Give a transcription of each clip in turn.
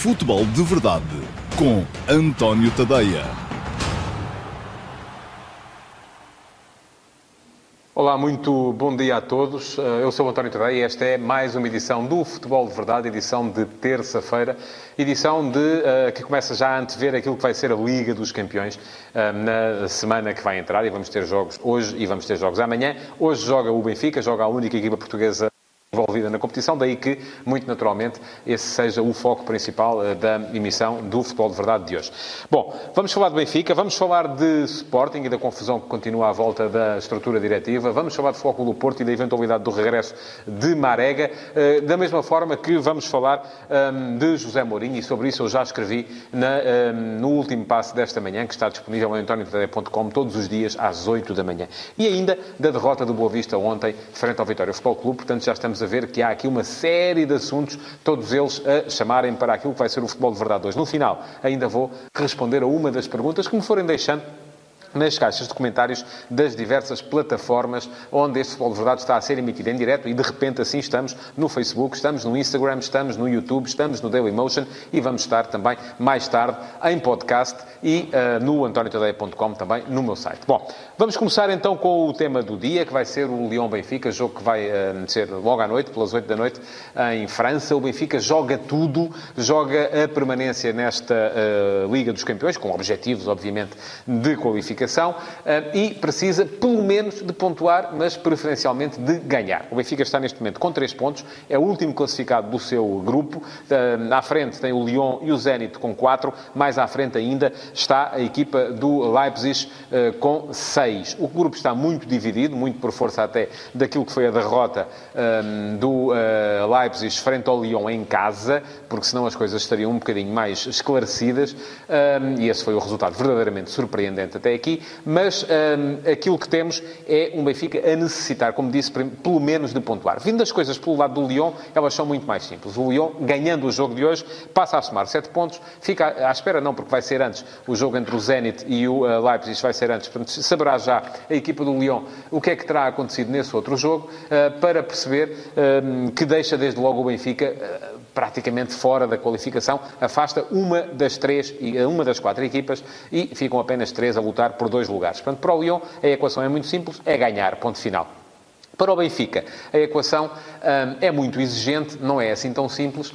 Futebol de Verdade com António Tadeia. Olá, muito bom dia a todos. Eh, eu sou António Tadeia e esta é mais uma edição do Futebol de Verdade, edição de terça-feira, edição de, uh, que começa já a antever aquilo que vai ser a Liga dos Campeões uh, na semana que vai entrar e vamos ter jogos hoje e vamos ter jogos amanhã. Hoje joga o Benfica, joga a única equipa portuguesa envolvida na competição, daí que, muito naturalmente, esse seja o foco principal uh, da emissão do Futebol de Verdade de hoje. Bom, vamos falar do Benfica, vamos falar de Sporting e da confusão que continua à volta da estrutura diretiva, vamos falar de Foco do Porto e da eventualidade do regresso de Marega, uh, da mesma forma que vamos falar ehm, de José Mourinho, e sobre isso eu já escrevi ehm, no último passo desta manhã, que está disponível em antonio.com todos os dias às 8 da manhã. E ainda da derrota do Boa Vista ontem, frente ao Vitória Futebol Clube, portanto já estamos a ver que há aqui uma série de assuntos, todos eles a chamarem para aquilo que vai ser o futebol de verdade hoje. No final, ainda vou responder a uma das perguntas que me forem deixando nas caixas de comentários das diversas plataformas onde este Futebol de Verdade está a ser emitido em direto e de repente assim estamos no Facebook, estamos no Instagram, estamos no YouTube, estamos no Dailymotion e vamos estar também mais tarde em podcast e uh, no antoniotadeia.com também no meu site. Bom, vamos começar então com o tema do dia que vai ser o Lyon-Benfica, jogo que vai uh, ser logo à noite, pelas 8 da noite em França. O Benfica joga tudo, joga a permanência nesta uh, Liga dos Campeões com objetivos obviamente de qualificação eh, e precisa, pelo menos, de pontuar, mas preferencialmente de ganhar. O Benfica está neste momento com 3 pontos, é o último classificado do seu grupo. Eh, à frente tem o Lyon e o Zenit com 4, mais à frente ainda está a equipa do Leipzig eh, com 6. O grupo está muito dividido, muito por força até daquilo que foi a derrota do Leipzig frente ao Lyon em casa, porque senão as coisas estariam um bocadinho mais esclarecidas, e esse foi o resultado verdadeiramente surpreendente até aqui aqui, mas um, aquilo que temos é um Benfica a necessitar, como disse, pelo menos de pontuar. Vindo as coisas pelo lado do Lyon, elas são muito mais simples. O Lyon, ganhando o jogo de hoje, passa a somar 7 pontos, fica à espera, não, porque vai ser antes o jogo entre o Zenit e o uh, Leipzig, vai ser antes, portanto, saberá já a equipa do Lyon o que é que terá acontecido nesse outro jogo, uh, para perceber uh, que deixa desde logo o Benfica praticamente fora da qualificação, afasta uma das três, uma das quatro equipas e ficam apenas três a lutar por dois lugares. Portanto, para o Lyon, a equação é muito simples, é ganhar, ponto final. Para o Benfica, a equação hum, é muito exigente, não é assim tão simples.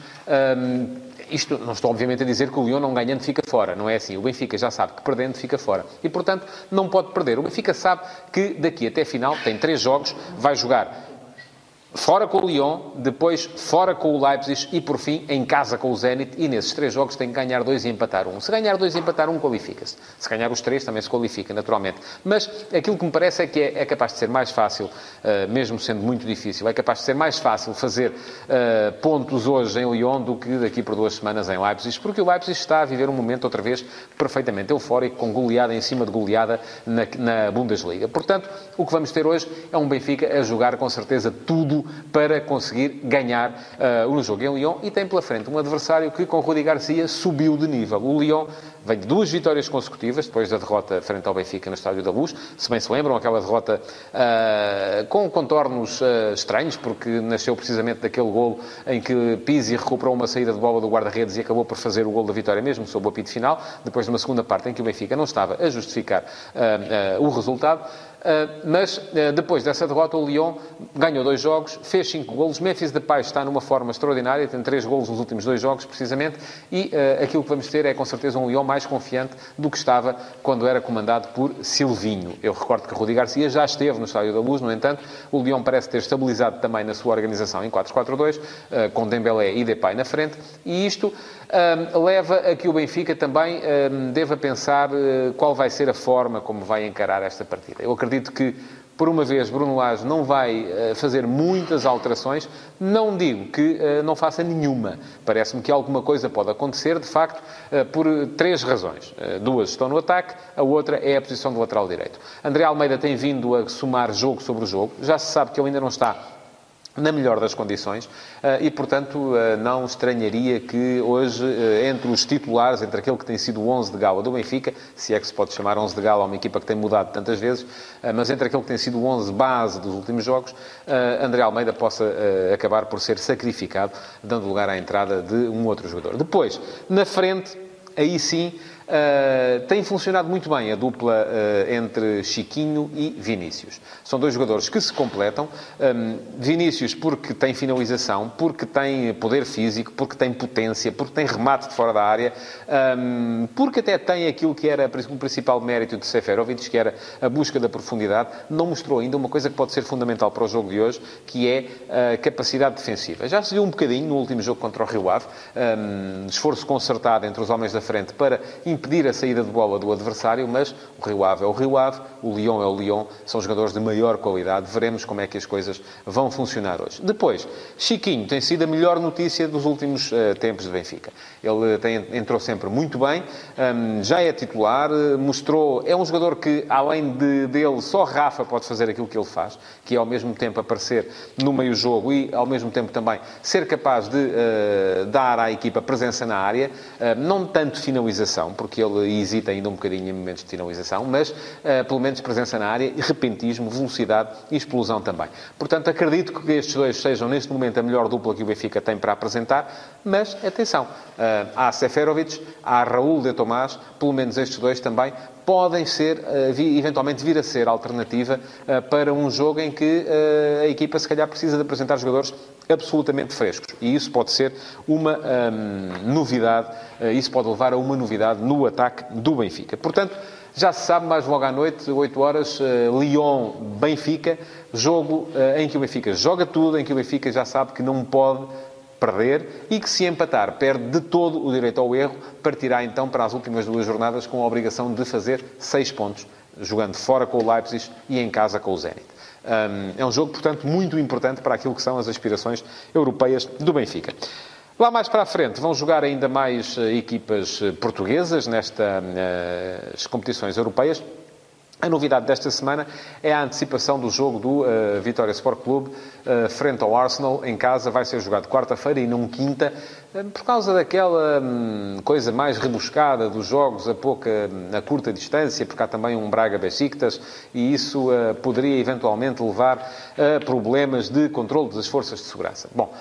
Hum, isto não estou, obviamente, a dizer que o Lyon não ganhando fica fora, não é assim. O Benfica já sabe que perdendo fica fora. E, portanto, não pode perder. O Benfica sabe que daqui até final tem três jogos, vai jogar fora com o Lyon, depois fora com o Leipzig e, por fim, em casa com o Zenit. E nesses três jogos tem que ganhar dois e empatar um. Se ganhar dois e empatar um, qualifica-se. Se ganhar os três, também se qualifica, naturalmente. Mas aquilo que me parece é que é, é capaz de ser mais fácil, uh, mesmo sendo muito difícil, é capaz de ser mais fácil fazer uh, pontos hoje em Lyon do que daqui por duas semanas em Leipzig, porque o Leipzig está a viver um momento, outra vez, perfeitamente eufórico, com goleada em cima de goleada na, na Bundesliga. Portanto, o que vamos ter hoje é um Benfica a jogar, com certeza, tudo para conseguir ganhar uh, o jogo em Lyon e tem pela frente um adversário que, com Rudi Garcia, subiu de nível. O Lyon vem de duas vitórias consecutivas, depois da derrota frente ao Benfica no Estádio da Luz. Se bem se lembram, aquela derrota uh, com contornos uh, estranhos, porque nasceu precisamente daquele golo em que Pizzi recuperou uma saída de bola do guarda-redes e acabou por fazer o golo da vitória mesmo, sob o apito final, depois de uma segunda parte em que o Benfica não estava a justificar o resultado. Ah, mas ah, depois dessa derrota, o Lyon ganhou dois jogos, fez cinco golos. Memphis Depay está numa forma extraordinária, tem três golos nos últimos dois jogos, precisamente. E uh, aquilo que vamos ter é, com certeza, um Lyon mais confiante do que estava quando era comandado por Silvinho. Eu recordo que Rudi Garcia já esteve no Estádio da Luz, no entanto, o Lyon parece ter estabilizado também na sua organização em 4-4-2, uh, com Dembélé e Depay na frente. E isto leva a que o Benfica também deva pensar qual vai ser a forma como vai encarar esta partida. Eu acredito que, por uma vez, Bruno Lage não vai uh, fazer muitas alterações. Não digo que uh, não faça nenhuma. Parece-me que alguma coisa pode acontecer, de facto, uh, por três razões. duas estão no ataque, a outra é a posição do lateral direito. André Almeida tem vindo a somar jogo sobre jogo. Já se sabe que ele ainda não está na melhor das condições eh, e, portanto, eh, não estranharia que hoje, eh, entre os titulares, entre aquele que tem sido o 11 de gala do Benfica, se é que se pode chamar 11 de gala a uma equipa que tem mudado tantas vezes, mas entre aquele que tem sido o 11 base dos últimos jogos, André Almeida possa acabar por ser sacrificado, dando lugar à entrada de um outro jogador. Depois, na frente, aí sim Uh, tem funcionado muito bem a dupla uh, entre Chiquinho e Vinícius. São dois jogadores que se completam. Um, Vinícius porque tem finalização, porque tem poder físico, porque tem potência, porque tem remate de fora da área, um, porque até tem aquilo que era o principal mérito de Seferovic, que era a busca da profundidade. Não mostrou ainda uma coisa que pode ser fundamental para o jogo de hoje, que é a capacidade defensiva. Já se viu um bocadinho no último jogo contra o Rio Ave, um, esforço concertado entre os homens da frente para impedir a saída de bola do adversário, mas o Rio Ave é o Rio Ave, o Lyon é o Lyon, são jogadores de maior qualidade. Veremos como é que as coisas vão funcionar hoje. Depois, Chiquinho tem sido a melhor notícia dos últimos uh, tempos de Benfica. Ele tem, entrou sempre muito bem, um, já é titular, mostrou. É um jogador que, além de, dele, só Rafa pode fazer aquilo que ele faz, que é ao mesmo tempo aparecer no meio-jogo e ao mesmo tempo também ser capaz de uh, dar à equipa presença na área, uh, não tanto finalização, porque ele hesita ainda um bocadinho em momentos de finalização, mas uh, pelo menos presença na área, repentismo, velocidade e explosão também. Portanto, acredito que estes dois sejam neste momento a melhor dupla que o Benfica tem para apresentar, mas atenção, uh, há Seferovic, há Raul de Tomás, pelo menos estes dois também podem ser, uh, eventualmente vir a ser alternativa para um jogo em que a equipa se calhar precisa de apresentar jogadores absolutamente frescos. E isso pode ser uma um, novidade, uh, isso pode levar a uma novidade no ataque do Benfica. Portanto, já se sabe, mais logo à noite, 8 horas, uh, Lyon-Benfica, jogo uh, em que o Benfica joga tudo, em que o Benfica já sabe que não pode perder e que se empatar perde de todo o direito ao erro, partirá então para as últimas duas jornadas com a obrigação de fazer 6 pontos, jogando fora com o Leipzig e em casa com o Zenit. É um jogo, portanto, muito importante para aquilo que são as aspirações europeias do Benfica. Lá mais para a frente vão jogar ainda mais eh, equipas eh, portuguesas nestas eh, competições europeias. A novidade desta semana é a antecipação do jogo do uh, Vitória Sport Clube uh, frente ao Arsenal em casa. Vai ser jogado quarta-feira e não quinta, uh, por causa daquela um, coisa mais rebuscada dos jogos a pouca, a curta distância, porque há também um Braga-Besiktas e isso poderia eventualmente levar a problemas de controle das forças de segurança. Bom,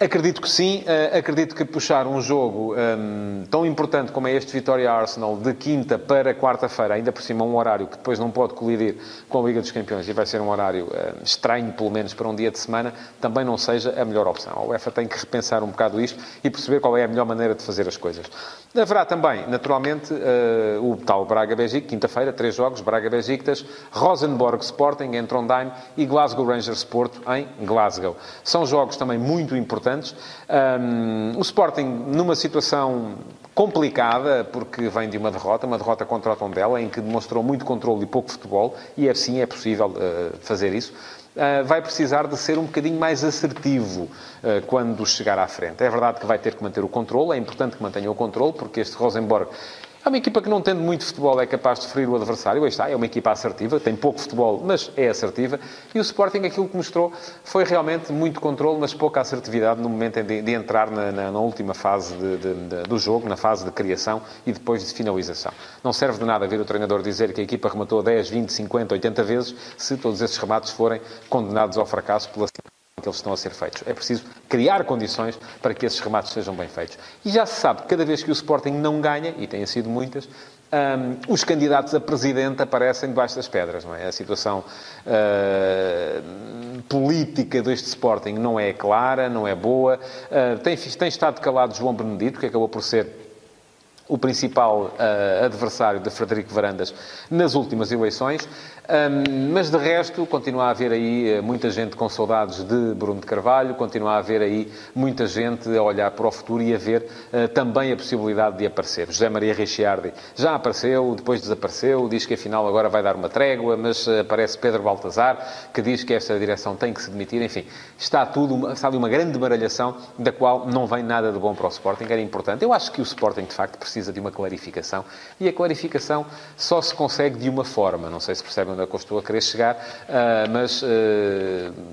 Acredito que sim. Uh, acredito que puxar um jogo um, tão importante como é este Vitória Arsenal de quinta para quarta-feira, ainda por cima um horário que depois não pode colidir com a Liga dos Campeões e vai ser um horário uh, estranho, pelo menos para um dia de semana, também não seja a melhor opção. A UEFA tem que repensar um bocado isto e perceber qual é a melhor maneira de fazer as coisas. Haverá também, naturalmente, uh, o tal Braga-Besiktas, quinta-feira, três jogos, Braga-Besiktas, Rosenborg Sporting em Trondheim e Glasgow Rangers Sport em Glasgow. São jogos também muito importantes importantes. Um, o Sporting, numa situação complicada, porque vem de uma derrota, uma derrota contra o Tondela, em que demonstrou muito controle e pouco futebol, e assim é possível uh, fazer isso. Uh, vai precisar de ser um bocadinho mais assertivo uh, quando chegar à frente. É verdade que vai ter que manter o controle, é importante que mantenha o controle, porque este Rosenborg é uma equipa que não tendo muito futebol é capaz de ferir o adversário. Aí está, é uma equipa assertiva, tem pouco futebol, mas é assertiva. E o Sporting, aquilo que mostrou, foi realmente muito controle, mas pouca assertividade no momento de, de entrar na, na, na, última fase de, de, do jogo, na fase de criação e depois de finalização. Não serve de nada ver o treinador dizer que a equipa rematou 10, 20, 50, 80 vezes se todos esses remates forem condenados ao fracasso pela eles estão a ser feitos. É preciso criar condições para que esses remates sejam bem feitos. E já se sabe cada vez que o Sporting não ganha, e tem sido muitas, um, os candidatos a presidente aparecem debaixo das pedras, não é? A situação uh, política deste Sporting não é clara, não é boa. Uh, tem, tem estado calado João Benedito, que acabou por ser o principal uh, adversário de Frederico Varandas nas últimas eleições. Um, mas de resto, continua a haver aí eh, muita gente com saudades de Bruno de Carvalho, continua a haver aí muita gente a olhar para o futuro e a ver uh, também a possibilidade de aparecer. José Maria Ricciardi já apareceu, depois desapareceu, diz que afinal agora vai dar uma trégua, mas aparece Pedro Baltazar, que diz que esta direção tem que se demitir. Enfim, está tudo, ali uma grande baralhação da qual não vem nada de bom para o Sporting, era importante. Eu acho que o Sporting, de facto, precisa precisa de uma clarificação. E a clarificação só se consegue de uma forma. Não sei se percebem onde é que eu estou a querer chegar, uh, mas uh,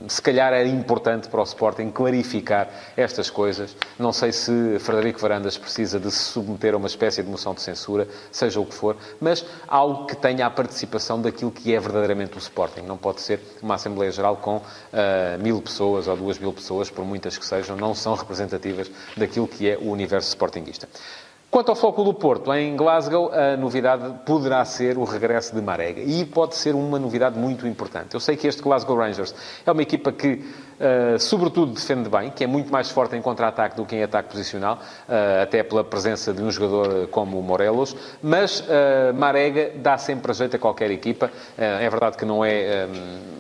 se calhar era importante para o Sporting clarificar estas coisas. Não sei se Frederico Varandas precisa de se submeter a uma espécie de moção de censura, seja o que for, mas algo que tenha a participação daquilo que é verdadeiramente o Sporting. Não pode ser uma Assembleia Geral com uh, mil pessoas ou duas mil pessoas, por muitas que sejam, não são representativas daquilo que é o universo sportinguista. Quanto ao Foco do Porto, em Glasgow, a novidade poderá ser o regresso de Marega. E pode ser uma novidade muito importante. Eu sei que este Glasgow Rangers é uma equipa que Uh, sobretudo defende bem, que é muito mais forte em contra-ataque do que em ataque posicional, uh, até pela presença de um jogador como o Morelos, mas uh, Marega dá sempre jeito a qualquer equipa. é verdade que não é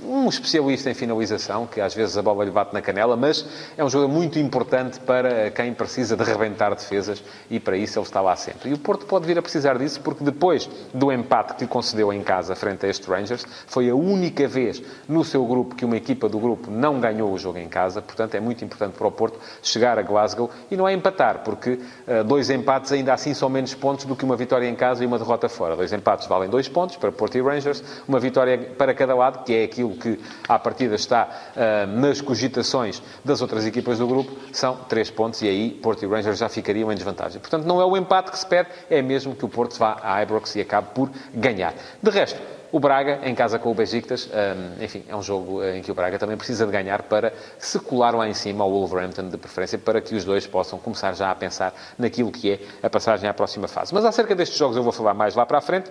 um, um especialista em finalização, que às vezes a bola lhe bate na canela, mas é um jogador muito importante para quem precisa de rebentar defesas e para isso ele está lá sempre. E o Porto pode vir a precisar disso porque depois do empate que lhe concedeu em casa frente a este Rangers, foi a única vez no seu grupo que uma equipa do grupo não ganhou ganhou o jogo em casa, portanto é muito importante para o Porto chegar a Glasgow e não é empatar, porque uh, dois empates ainda assim são menos pontos do que uma vitória em casa e uma derrota fora. Dois empates valem dois pontos para Porto e Rangers, uma vitória para cada lado, que é aquilo que à partida está uh, nas cogitações das outras equipas do grupo, são três pontos e aí Porto e Rangers já ficariam em desvantagem. Portanto, não é o empate que se pede, é mesmo que o Porto vá à Ibrox e acabe por ganhar. De resto, o Braga, em casa com o Besiktas, um, enfim, é um jogo eh, em que o Braga também precisa de ganhar para se colar lá em cima ao Wolverhampton, de preferência, para que os dois possam começar já a pensar naquilo que é a passagem à próxima fase. Mas acerca destes jogos eu vou falar mais lá para a frente.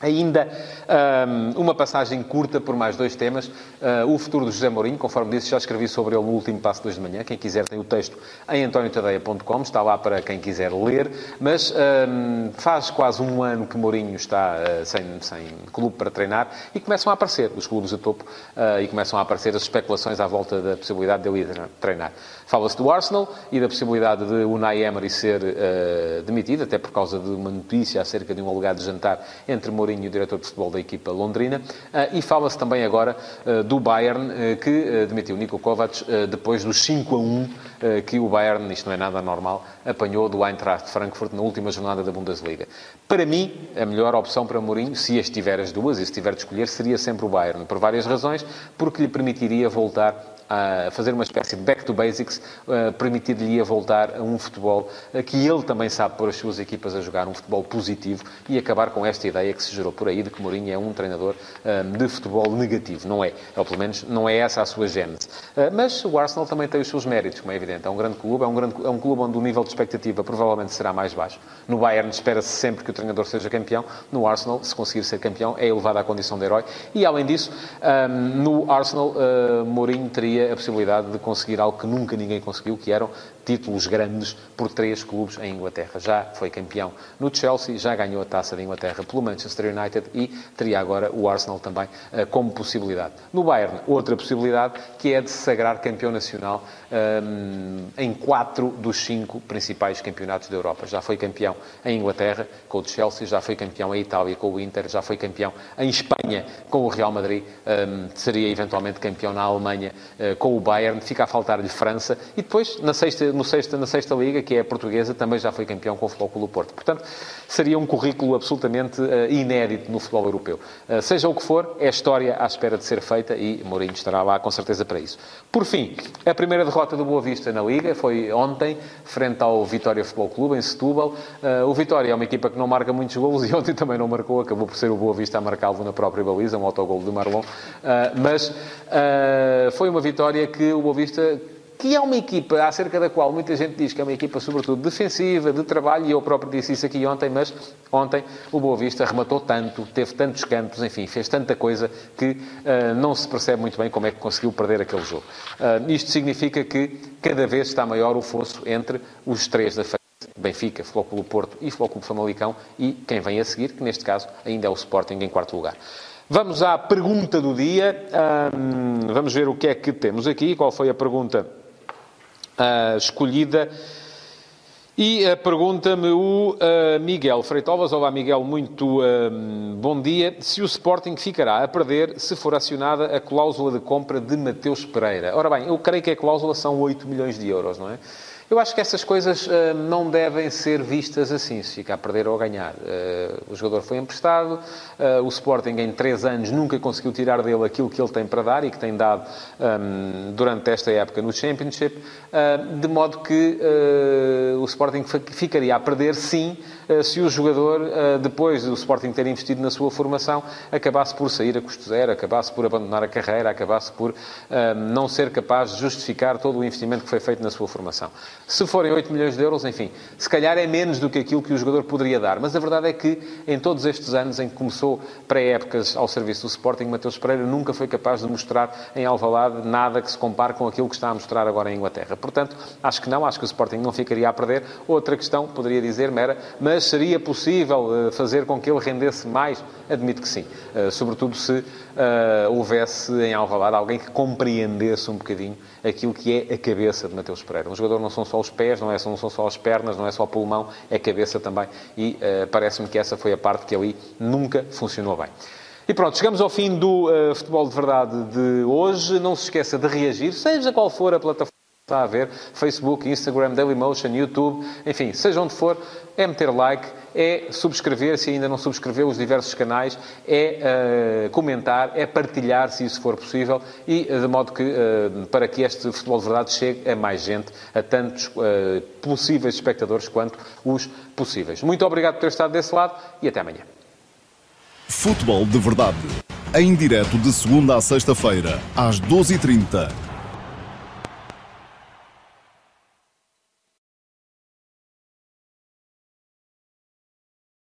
Ainda um, uma passagem curta por mais dois temas. Uh, o futuro do José Mourinho, conforme disse, já escrevi sobre ele no último passo de hoje de manhã. Quem quiser tem o texto em antoniotadeia.com, está lá para quem quiser ler. Mas um, faz quase um ano que Mourinho está uh, sem, sem clube para treinar e começam a aparecer os clubes de topo uh, e começam a aparecer as especulações à volta da possibilidade de ele ir treinar. Fala-se do Arsenal e da possibilidade de Unai Emery ser demitido, até por causa de uma notícia acerca de um alegado jantar entre Mourinho Mourinho, o diretor de futebol da equipa londrina. Ah, e fala-se também agora ah, do Bayern, que demitiu Niko Kovac depois dos 5 a 1 que o Bayern, isto não é nada normal, apanhou do Eintracht Frankfurt na última jornada da Bundesliga. Para mim, a melhor opção para Mourinho, se as tiver as duas e se tiver de escolher, seria sempre o Bayern, por várias razões, porque lhe permitiria voltar a fazer uma espécie de back to basics, permitir-lhe a voltar a um futebol que ele também sabe pôr as suas equipas a jogar, um futebol positivo e acabar com esta ideia que se gerou por aí de que Mourinho é um treinador de futebol negativo. Não é. Ou pelo menos não é essa a sua gênese. Mas o Arsenal também tem os seus méritos, como é evidente. É um grande clube, é um, grande, é um clube onde o nível de expectativa provavelmente será mais baixo. No Bayern espera-se sempre que o treinador seja campeão. No Arsenal, se conseguir ser campeão, é elevado à condição de herói. E além disso, no Arsenal, Mourinho teria teria a possibilidade de conseguir algo que nunca ninguém conseguiu, que eram títulos grandes por três clubes em Inglaterra. Já foi campeão no Chelsea, já ganhou a taça de Inglaterra pelo Manchester United e teria agora o Arsenal também uh, como possibilidade. No Bayern, outra possibilidade, que é de se sagrar campeão nacional um, ehm, em quatro dos cinco principais campeonatos da Europa. Já foi campeão em Inglaterra com o Chelsea, já foi campeão em Itália com o Inter, já foi campeão em Espanha com o Real Madrid, um, ehm, seria eventualmente campeão na Alemanha uh, com o Bayern, fica a faltar-lhe França e depois, na sexta no sexta, na sexta liga, que é a portuguesa, também já foi campeão com o Futebol do Porto. Portanto, seria um currículo absolutamente uh, inédito no futebol europeu. Uh, seja o que for, é história à espera de ser feita e Mourinho estará lá com certeza para isso. Por fim, a primeira derrota do Boa Vista na Liga foi ontem, frente ao Vitória Futebol Clube, em Setúbal. O Vitória é uma equipa que não marca muitos golos e ontem também não marcou, acabou por ser o Boa Vista a marcá-lo na própria baliza, um autogol de Marlon. mas foi uma vitória que o Boa Vista que é uma equipa acerca da qual muita gente diz que é uma equipa, sobretudo, defensiva, de trabalho, e eu próprio disse isso aqui ontem, mas ontem o Boa Vista rematou tanto, teve tantos cantos, enfim, fez tanta coisa que uh, não se percebe muito bem como é que conseguiu perder aquele jogo. Uh, isto significa que cada vez está maior o fosso entre os três da frente. Benfica, Flóculo Porto e Flóculo Famalicão e quem vem a seguir, que neste caso ainda é o Sporting em quarto lugar. Vamos à pergunta do dia. Vamos ver o que é que temos aqui. Qual foi a pergunta uh, escolhida. E uh, pergunta-me o uh, Miguel Freitovas. Olá, Miguel, muito uh, bom dia. Se o Sporting ficará a perder se for acionada a cláusula de compra de Mateus Pereira. Ora bem, eu creio que a cláusula são 8 milhões de euros, não é? Eu acho que essas coisas uh, não devem ser vistas assim, se fica a perder ou a ganhar. Uh, o jogador foi emprestado, uh, o Sporting em três anos nunca conseguiu tirar dele aquilo que ele tem para dar e que tem dado um, durante esta época no Championship, de modo que o Sporting ficaria a perder, sim, se o jogador, depois do Sporting ter investido na sua formação, acabasse por sair a custo zero, acabasse por abandonar a carreira, acabasse por não ser capaz de justificar todo o investimento que foi feito na sua formação. Se forem 8 milhões de euros, enfim, se calhar é menos do que aquilo que o jogador poderia dar. Mas a verdade é que, em todos estes anos em que começou pré-épocas ao serviço do Sporting, Mateus Pereira nunca foi capaz de mostrar em Alvalade nada que se compare com aquilo que está a mostrar agora em Inglaterra. Portanto, acho que não, acho que o Sporting não ficaria a perder. Outra questão, poderia dizer-me, era, mas seria possível eh, fazer com que ele rendesse mais? Admito que sim. Eh, sobretudo se uh, houvesse em Alvalade alguém que compreendesse um bocadinho aquilo que é a cabeça de Mateus Pereira. Um jogador não são só os pés, não, é, não são só as pernas, não é só o pulmão, é cabeça também. E parece-me que essa foi a parte que ali nunca funcionou bem. E pronto, chegamos ao fim do uh, Futebol de Verdade de hoje. Não se esqueça de reagir, seja qual for a plataforma está a ver, Facebook, Instagram, Dailymotion, YouTube, enfim, seja onde for, é meter like, é subscrever, se ainda não subscreveu os diversos canais, é uh, comentar, é partilhar, se isso for possível, e de modo que, uh, para que este Futebol de Verdade chegue a mais gente, a tantos uh, possíveis espectadores quanto os possíveis. Muito obrigado por ter estado desse lado e até amanhã. Futebol de Verdade, em direto de segunda a sexta-feira, às 12h30